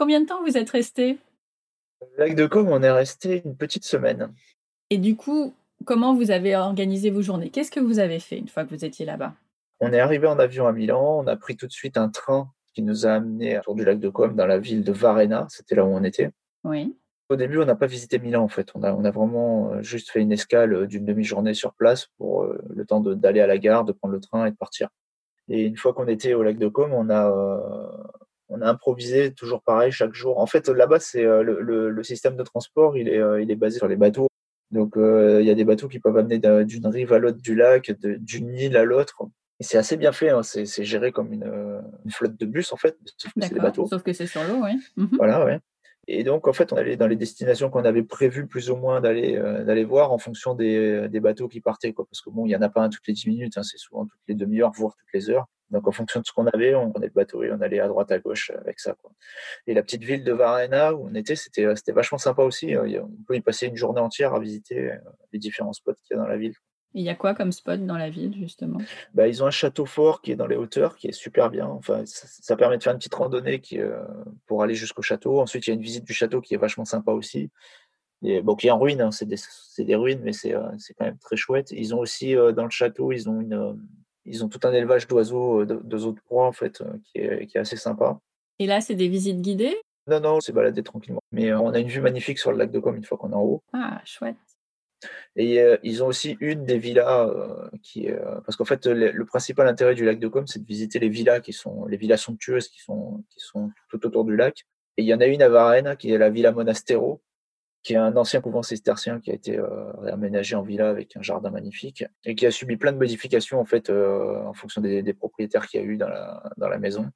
Combien de temps vous êtes resté Lac de Com, on est resté une petite semaine. Et du coup, comment vous avez organisé vos journées? Qu'est-ce que vous avez fait une fois que vous étiez là-bas? On est arrivé en avion à Milan, on a pris tout de suite un train qui nous a amené autour du lac de Com dans la ville de Varenna, c'était là où on était. Oui. Au début, on n'a pas visité Milan en fait. On a, on a vraiment euh, juste fait une escale euh, d'une demi-journée sur place pour euh, le temps d'aller à la gare, de prendre le train et de partir. Et une fois qu'on était au lac de Com, on a, on a improvisé toujours pareil chaque jour. En fait, là-bas, c'est le, le, système de transport, il est, il est basé sur les bateaux. Donc, il y a des bateaux qui peuvent amener d'une rive à l'autre du lac, d'une île à l'autre. Et c'est assez bien fait. Hein. C'est géré comme une, une, flotte de bus en fait, sauf que c'est des bateaux. Sauf que c'est sur l'eau, oui. Mhm. Voilà, ouais. Et donc, en fait, on allait dans les destinations qu'on avait prévu plus ou moins d'aller euh, d'aller voir en fonction des, des, bateaux qui partaient. Quoi. Parce que bon, il n'y en a pas un toutes les 10 minutes, hein, c'est souvent toutes les demi-heures, voire toutes les heures. Donc, en fonction de ce qu'on avait, on prenait le bateau et on allait à droite, à gauche avec ça. Et la petite ville de Varenna où on était, c'était vachement sympa aussi. Hein. On peut y passer une journée entière à visiter euh, les différents spots qu'il y a dans la ville. Il y a quoi comme spot dans la ville, justement? Bah, Ils ont un château fort qui est dans les hauteurs, qui est super bien. Enfin, ça, permet de faire une petite randonnée qui, euh, pour aller jusqu'au château. Ensuite, il y a une visite du château qui est vachement sympa aussi. Et, bon, qui est en ruine, hein. c'est des, des, ruines, mais c'est euh, quand même très chouette. Ils ont aussi, euh, dans le château, ils ont, une, ils ont tout un élevage d'oiseaux, d'oiseaux de proie, en fait, qui est, qui, est, assez sympa. Et là, c'est des visites guidées? Non, non, c'est balader tranquillement. Mais on a une vue magnifique sur le lac de Com une fois qu'on est en haut. Ah, chouette. Et euh, ils ont aussi une des villas euh, qui euh, parce qu'en fait le, principal intérêt du lac de Com, c'est de visiter les villas qui sont les villas somptueuses qui sont tout autour du lac. Et il y en a une à Varennes qui est la Villa Monastero, qui est un ancien couvent cistercien qui a été réaménagé en villa avec un jardin magnifique et qui a subi plein de modifications en fait en fonction des, propriétaires qu'il y a eu dans la dans la maison.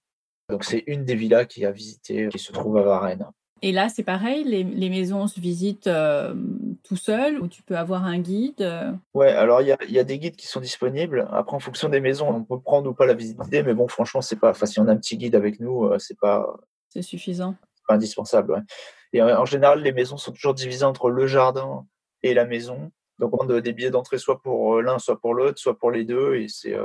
Donc c'est une des villas qui a visité, qui se trouve à Varennes. Et là, c'est pareil, les, les, maisons se visitent euh, tout seul ou tu peux avoir un guide euh? Ouais, alors il y a, y a, des guides qui sont disponibles. Après, en fonction des maisons, on peut prendre ou pas la visite guidée, mais bon, franchement, c'est pas. Enfin, si on a un petit guide avec nous, euh, c'est pas. C'est suffisant. Pas indispensable. Ouais. Et en général, les maisons sont toujours divisées entre le jardin et la maison. Donc, on a des billets d'entrée soit pour l'un, soit pour l'autre, soit pour les deux. Et c'est.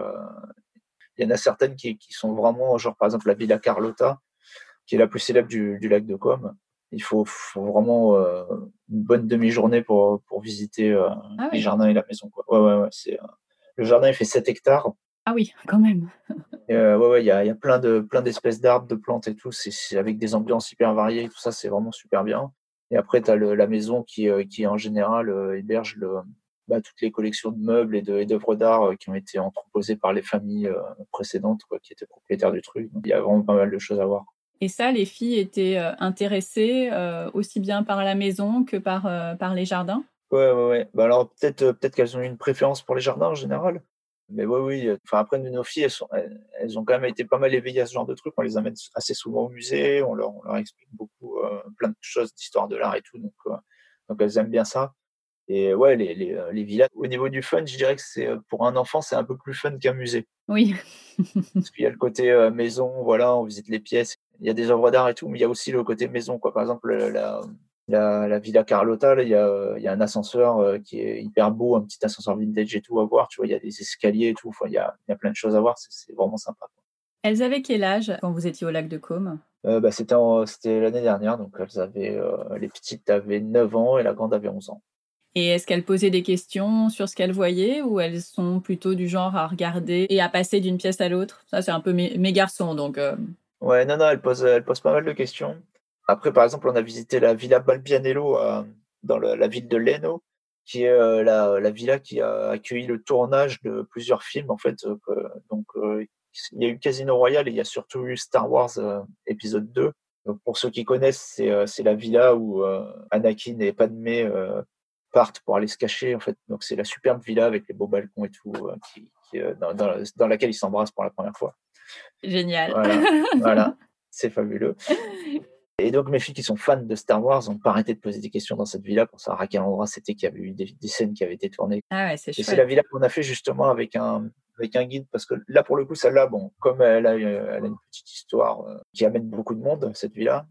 Il y en a certaines qui, qui, sont vraiment, genre par exemple la Villa Carlotta, qui est la plus célèbre du, du lac de Com il faut, vraiment euh, une bonne demi-journée pour, pour visiter euh, ah les jardins et la maison. Quoi. Ouais, ouais, ouais, c'est, euh, le jardin, il fait 7 hectares. Ah oui, quand même. et, ouais, ouais, il y a, y a, plein, de, plein d'espèces d'arbres, de plantes et tout. C'est, avec des ambiances hyper variées. Tout ça, c'est vraiment super bien. Et après, tu as la maison qui, qui, en général, héberge le, bah, toutes les collections de meubles et, de, et d'œuvres d'art qui ont été entreposées par les familles précédentes quoi, qui étaient propriétaires du truc. il y a vraiment pas mal de choses à voir. Et ça, les filles étaient euh, intéressées euh, aussi bien par la maison que par, euh, par les jardins Ouais, ouais, ouais. Bah alors peut-être peut-être qu'elles ont eu une préférence pour les jardins en général. Mais oui, oui. Enfin, après, nos filles, elles, sont, elles, ont quand même été pas mal éveillées à ce genre de trucs. On les amène assez souvent au musée, on leur, on leur explique beaucoup, plein de choses d'histoire de l'art et tout. Donc, donc, elles aiment bien ça. Et ouais, les, les, les, villas, au niveau du fun, je dirais que c'est pour un enfant, c'est un peu plus fun qu'un musée. Oui. Parce qu'il y a le côté maison, voilà, on visite les pièces, il y a des œuvres d'art et tout, mais il y a aussi le côté maison. Quoi. Par exemple, la, la, la Villa Carlotta, il, y a, il y a un ascenseur euh, qui est hyper beau, un petit ascenseur vintage et tout à voir. Tu vois, il y a des escaliers et tout. Enfin, il, y a, il y a plein de choses à voir. C'est vraiment sympa. Elles avaient quel âge quand vous étiez au lac de Caume? Euh, bah, C'était l'année dernière. Donc, elles avaient, euh, les petites avaient 9 ans et la grande avait 11 ans. Et est-ce qu'elles posaient des questions sur ce qu'elles voyaient ou elles sont plutôt du genre à regarder et à passer d'une pièce à l'autre? Ça, c'est un peu mes, mes garçons, donc Ouais, non, non, elle pose, elle pose pas mal de questions. Après, par exemple, on a visité la Villa Balbianello euh, dans la ville de Leno, qui est euh, la, la, villa qui a accueilli le tournage de plusieurs films, en fait. Euh, donc, il y a eu Casino Royale et il y a surtout eu Star Wars épisode 2. Donc, pour ceux qui connaissent, c'est, c'est la villa où Anakin et Padmé partent pour aller se cacher, en fait. Donc, c'est la superbe villa avec les beaux balcons et tout, qui, dans, dans, dans laquelle ils s'embrassent pour la première fois. Génial. Voilà, c'est fabuleux. Et donc, mes filles qui sont fans de Star Wars n'ont pas arrêté de poser des questions dans cette villa pour savoir à quel endroit c'était qu'il y avait eu des, scènes qui avaient été tournées. Ah ouais, c'est Et c'est la villa qu'on a fait justement avec un, avec un guide parce que là, pour le coup, celle-là, bon, comme elle a, elle a une petite histoire euh, qui amène beaucoup de monde, cette villa,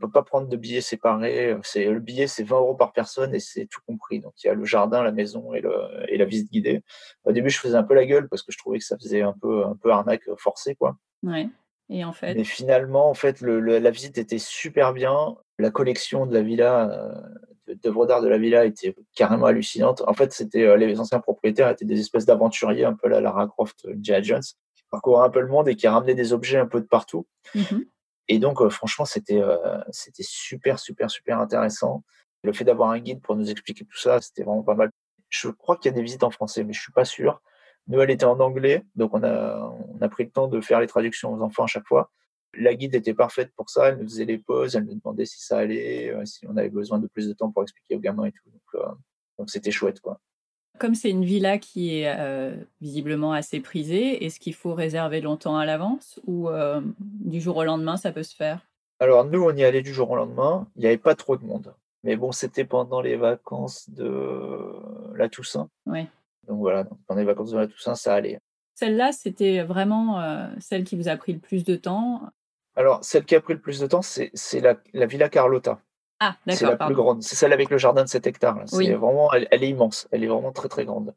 on peut pas prendre de billets séparés. C'est le billet, c'est 20 euros par personne et c'est tout compris. Donc il y a le jardin, la maison et, le, et la visite guidée. Au début, je faisais un peu la gueule parce que je trouvais que ça faisait un peu un peu arnaque forcée, quoi. Ouais. Et en fait? Mais finalement, en fait, le, le, la visite était super bien. La collection de la villa, euh, d'œuvres d'art de la villa était carrément hallucinante. En fait, c'était euh, les anciens propriétaires étaient des espèces d'aventuriers, un peu la Lara Croft, J.I. Jones, qui parcouraient un peu le monde et qui ramenaient des objets un peu de partout. Mmh Et donc, euh, franchement, c'était euh, c'était super, super, super intéressant. Le fait d'avoir un guide pour nous expliquer tout ça, c'était vraiment pas mal. Je crois qu'il y a des visites en français, mais je suis pas sûr. Nous, elle était en anglais, donc on a, on a pris le temps de faire les traductions aux enfants à chaque fois. La guide était parfaite pour ça, elle nous faisait les pauses, elle nous demandait si ça allait, euh, si on avait besoin de plus de temps pour expliquer aux gamins et tout. Donc, euh, donc c'était chouette, quoi. Comme c'est une villa qui est euh, visiblement assez prisée, est-ce qu'il faut réserver longtemps à l'avance ou euh, du jour au lendemain ça peut se faire? Alors nous, on y allait du jour au lendemain, il n'y avait pas trop de monde. Mais bon, c'était pendant les vacances de la Toussaint. Oui. Donc voilà, pendant les vacances de la Toussaint, ça allait. Celle-là, c'était vraiment euh, celle qui vous a pris le plus de temps? Alors, celle qui a pris le plus de temps, c'est c'est la, la Villa Carlotta. Ah, C'est la plus grande. C'est celle avec le jardin de 7 hectares. là. Oui. vraiment, elle, elle est immense. Elle est vraiment très très grande.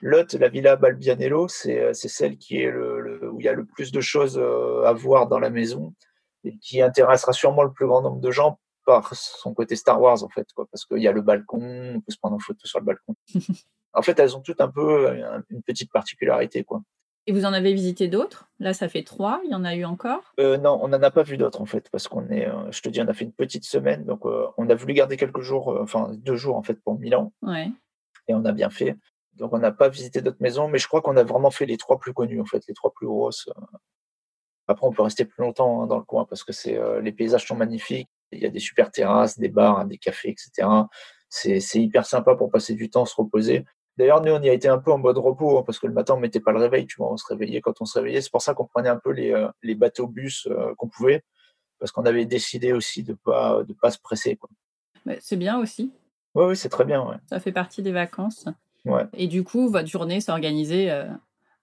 L'autre, la Villa Balbianello, c'est euh, celle qui est le, le- où il y a le plus de choses euh, à voir dans la maison et qui intéressera sûrement le plus grand nombre de gens par son côté Star Wars en fait, quoi, parce qu'il y a le balcon, on peut se prendre en photo sur le balcon. en fait, elles ont toutes un peu euh, une petite particularité, quoi. Et vous en avez visité d'autres? Là, ça fait trois. Il y en a eu encore? Euh, non, on n'en a pas vu d'autres en fait, parce qu'on est, euh, je te dis, on a fait une petite semaine, donc euh, on a voulu garder quelques jours, enfin deux jours en fait pour Milan, Ouais. et on a bien fait. Donc on n'a pas visité d'autres maisons, mais je crois qu'on a vraiment fait les trois plus connues en fait, les trois plus grosses. Après, on peut rester plus longtemps hein, dans le coin parce que c'est, les paysages sont magnifiques. Il y a des super terrasses, des bars, des cafés, etc. C'est, c'est hyper sympa pour passer du temps, se reposer. D'ailleurs, nous, on y a été un peu en mode repos hein, parce que le matin, on mettait pas le réveil, tu vois, on se réveillait quand on se réveillait. C'est pour ça qu'on prenait un peu les, euh, les bateaux-bus euh, qu'on pouvait parce qu'on avait décidé aussi de pas de pas se presser. C'est bien aussi. Oui, oui, c'est très bien. Ouais. Ça fait partie des vacances. Ouais. Et du coup, votre journée s'organisait euh,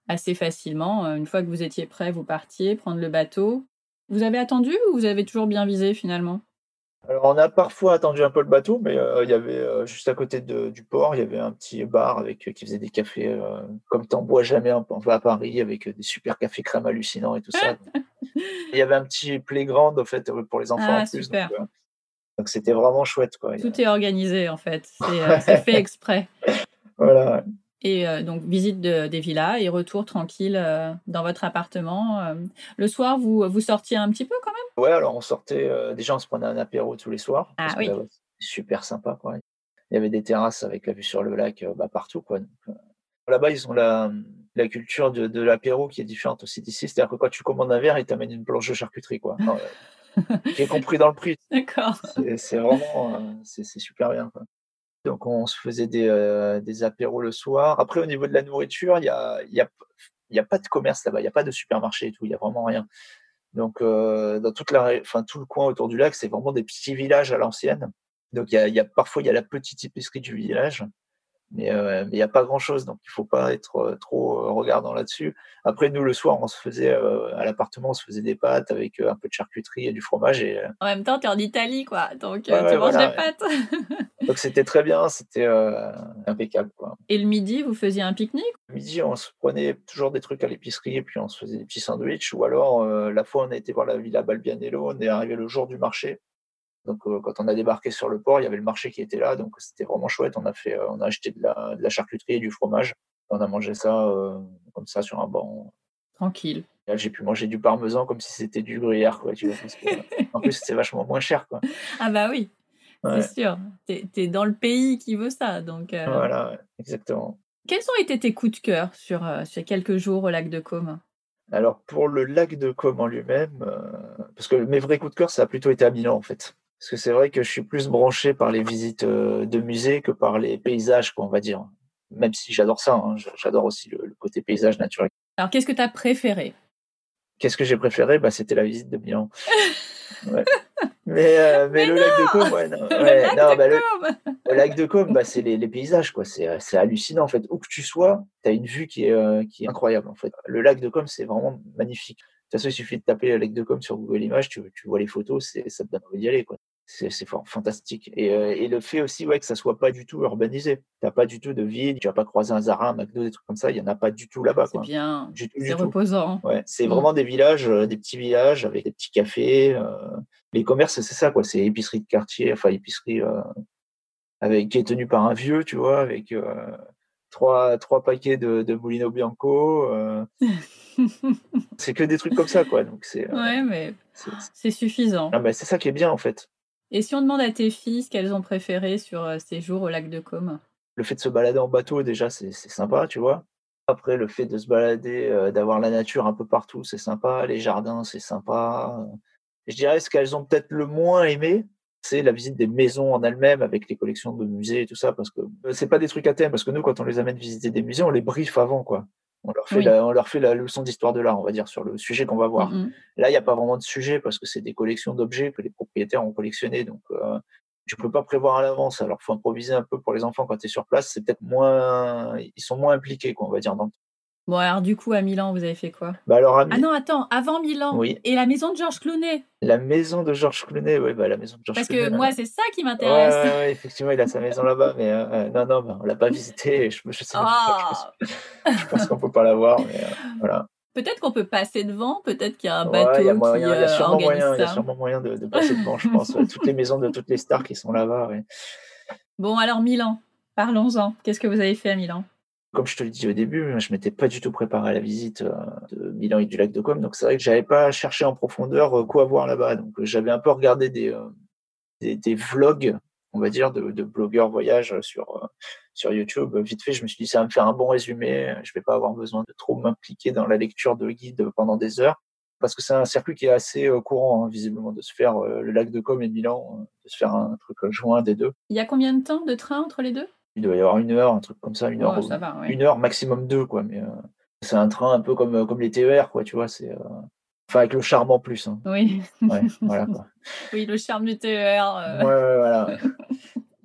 assez facilement. Une fois que vous étiez prêt, vous partiez prendre le bateau. Vous avez attendu ou vous avez toujours bien visé finalement? Alors, on a parfois attendu un peu le bateau, mais euh, il y avait euh, juste à côté de- du port, il y avait un petit bar avec euh, qui faisait des cafés comme t'en bois jamais enfin, à Paris, avec des super cafés crème hallucinants et tout ça. il y avait un petit playground en fait pour les enfants Ah, en plus. super. Donc, c'était vraiment chouette quoi. A- Tout est organisé en fait. C'est fait exprès. Voilà. Et euh, donc, visite de- des villas et retour tranquille euh, dans votre appartement. euh. Le soir, vous, vous sortiez un petit peu quand même? Ouais, alors on sortait, déjà on se prenait un apéro tous les soirs. Ah oui. super sympa quoi. Il y avait des terrasses avec la vue sur le lac bah, partout quoi. Là-bas, ils ont la, la culture de, de l'apéro qui est différente aussi d'ici. C'est-à-dire que quand tu commandes un verre, ils t'amènent une planche de charcuterie quoi. Est compris dans le prix. D'accord. C'est vraiment, c'est c'est super bien. Quoi. Donc on se faisait des, euh, des apéros le soir. Après, au niveau de la nourriture, il y a, y a, y a pas de commerce là-bas, il n'y a pas de supermarché et tout, il y a vraiment rien. Donc euh, dans toute la, tout le coin autour du lac, c'est vraiment des petits villages à l'ancienne. Donc y y a parfois il y a la petite épicerie du village, mais euh, mais il n'y a pas grand-chose. Donc il faut pas être euh, trop euh, regardant là-dessus. Après nous le soir, on se faisait euh, à l'appartement, on se faisait des pâtes avec un peu de charcuterie et du fromage et En même temps, tu es en Italie, quoi. Donc, Ouais, tu ouais, manges voilà, des pâtes. Donc c'était très bien, c'était euh, impeccable. Quoi. Et le midi, vous faisiez un pique-nique? Le Midi, on se prenait toujours des trucs à l'épicerie et puis on se faisait des petits sandwichs. Ou alors, la fois on a été voir la Villa Balbianello, on est arrivé le jour du marché. Donc euh, quand on a débarqué sur le port, il y avait le marché qui était là, donc c'était vraiment chouette. On a fait, euh, on a acheté de la, de la charcuterie et du fromage. On a mangé ça euh, comme ça sur un banc. Tranquille. Là, J'ai pu manger du parmesan comme si c'était du gruyère, quoi. Tu vois, parce que, en plus, c'est vachement moins cher, quoi. Ah bah oui, Ouais, c'est sûr. Tu es, dans le pays qui veut ça. Donc, voilà, exactement. Quels ont été tes coups de cœur sur ces quelques jours au lac de Côme? Alors pour le lac de Côme en lui-même, parce que mes vrais coups de cœur, ça a plutôt été à Milan en fait. Parce que c'est vrai que je suis plus branché par les visites euh, de musées que par les paysages, quoi, on va dire. Même si j'adore ça, hein, j'adore aussi le, le côté paysage naturel. Alors, qu'est-ce que tu as préféré? Qu'est-ce que j'ai préféré? Bah, C'était la visite de Milan. Ouais. Mais, euh, mais, Mais le lac de Côme, ouais, non, ouais, Lac non, de bah, le, Côme le lac de Côme, bah, c'est les, les paysages, quoi. C'est, euh, c'est hallucinant en fait. Où que tu sois, tu as une vue qui est, euh, qui est incroyable en fait. Le lac de Côme, c'est vraiment magnifique. De toute façon, il suffit de taper le lac de Côme sur Google Images, tu, tu vois les photos, c'est, ça te donne envie d'y aller, quoi. c'est fantastique. Et, euh, et, le fait aussi ouais, que ça soit pas du tout urbanisé. Tu n'as pas du tout de ville, tu vas pas croiser un Zara, un McDo, des trucs comme ça. Il y en a pas du tout là-bas. C'est bien, c'est reposant. Ouais, c'est mm. vraiment des villages, euh, des petits villages avec des petits cafés. Euh, les commerces, c'est ça, quoi. C'est épicerie de quartier, enfin épicerie avec, qui est tenue par un vieux, tu vois, avec trois, trois paquets de, de Molino Bianco. c'est que des trucs comme ça, quoi. Donc c'est. ouais, mais c'est suffisant. Ah, bah, c'est ça qui est bien, en fait. Et si on demande à tes filles ce qu'elles ont préféré sur euh, ces jours au lac de Côme? Le fait de se balader en bateau, déjà, c'est sympa, tu vois. Après, le fait de se balader, euh, d'avoir la nature un peu partout, c'est sympa. Les jardins, c'est sympa. Je dirais ce qu'elles ont peut-être le moins aimé, c'est la visite des maisons en elles-mêmes avec les collections de musées et tout ça, parce que euh, c'est pas des trucs à thème, parce que nous, quand on les amène visiter des musées, on les briefe avant, quoi. On leur, fait la, on leur fait la leçon d'histoire de l'art, on va dire, sur le sujet qu'on va voir. Mmh Là, il n'y a pas vraiment de sujet parce que c'est des collections d'objets que les propriétaires ont collectionnés. Donc, euh, tu peux pas prévoir à l'avance. Alors, faut improviser un peu pour les enfants quand tu es sur place. C'est peut-être moins, ils sont moins impliqués, quoi, on va dire, dans, Bon, alors du coup, à Milan, vous avez fait quoi? Bah alors, Ah non, attends, avant Milan. Oui. Et la maison de Georges Clooney La maison de Georges Clooney, oui, bah, la maison de Georges Parce que moi, c'est ça qui m'intéresse. Ouais, ouais, effectivement, il a sa maison là-bas, mais euh, euh, non, non, bah, on l'a pas visité. Je, je sais pas, je, pense, pense qu'on peut pas la voir, mais euh, voilà. Peut-être qu'on peut passer devant, peut-être qu'il y a un bateau y a moyen, qui il y a sûrement moyen, Il y a sûrement moyen de, de passer devant, je pense. toutes les maisons de toutes les stars qui sont là-bas. Bon, alors Milan, parlons-en. Qu'est-ce que vous avez fait à Milan? Comme je te le disais au début, je m'étais pas du tout préparé à la visite euh, de Milan et du lac de Côme, donc c'est vrai que j'avais pas cherché en profondeur euh, quoi voir là-bas. Donc euh, j'avais un peu regardé des, des, des, vlogs, on va dire, de, de blogueurs voyage sur sur YouTube. Vite fait, je me suis dit ça va me faire un bon résumé. Je vais pas avoir besoin de trop m'impliquer dans la lecture de guide pendant des heures, parce que c'est un circuit qui est assez courant, hein, visiblement, de se faire le lac de Côme et Milan, de se faire un truc joint des deux. Il y a combien de temps de train entre les deux? Il doit y avoir une heure, un truc comme ça, une heure, une heure maximum deux, quoi. Mais euh, c'est un train un peu comme, euh, comme les TER, quoi, tu vois. C'est, euh, Enfin, avec le charme en plus. Hein. Oui. voilà, quoi. Oui, le charme du TER. Ouais, ouais, voilà.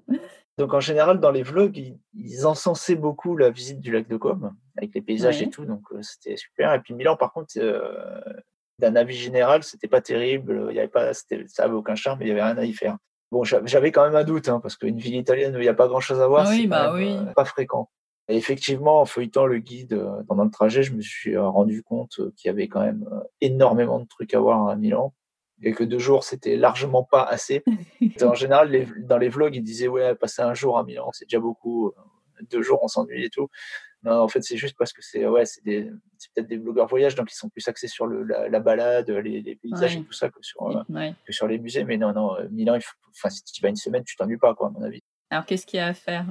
donc, en général, dans les vlogs, ils, encensaient beaucoup la visite du lac de Côme, avec les paysages et tout, donc c'était super. Et puis Milan, par contre, d'un avis général, c'était pas terrible. Il y avait pas, ça avait aucun charme, il y avait rien à y faire. Bon, j'avais quand même un doute, hein, parce qu'une ville italienne où il n'y a pas grand-chose à voir, c'est bah euh, pas fréquent. Et effectivement, en feuilletant le guide euh, pendant le trajet, je me suis euh, rendu compte qu'il y avait quand même énormément de trucs à voir à Milan et que deux jours, c'était largement pas assez. en général, dans les vlogs, ils disaient ouais, passer un jour à Milan, c'est déjà beaucoup. Deux jours, on s'ennuie et tout. Non, en fait, c'est juste parce que c'est ouais, c'est peut-être des blogueurs voyage, donc ils sont plus axés sur le, la, balade, les, paysages et tout ça que sur, euh, que sur les musées. Mais non, non, euh, Milan, enfin, si tu vas une semaine, tu t'ennuies pas, quoi, à mon avis. Alors, qu'est-ce qu'il y a à faire?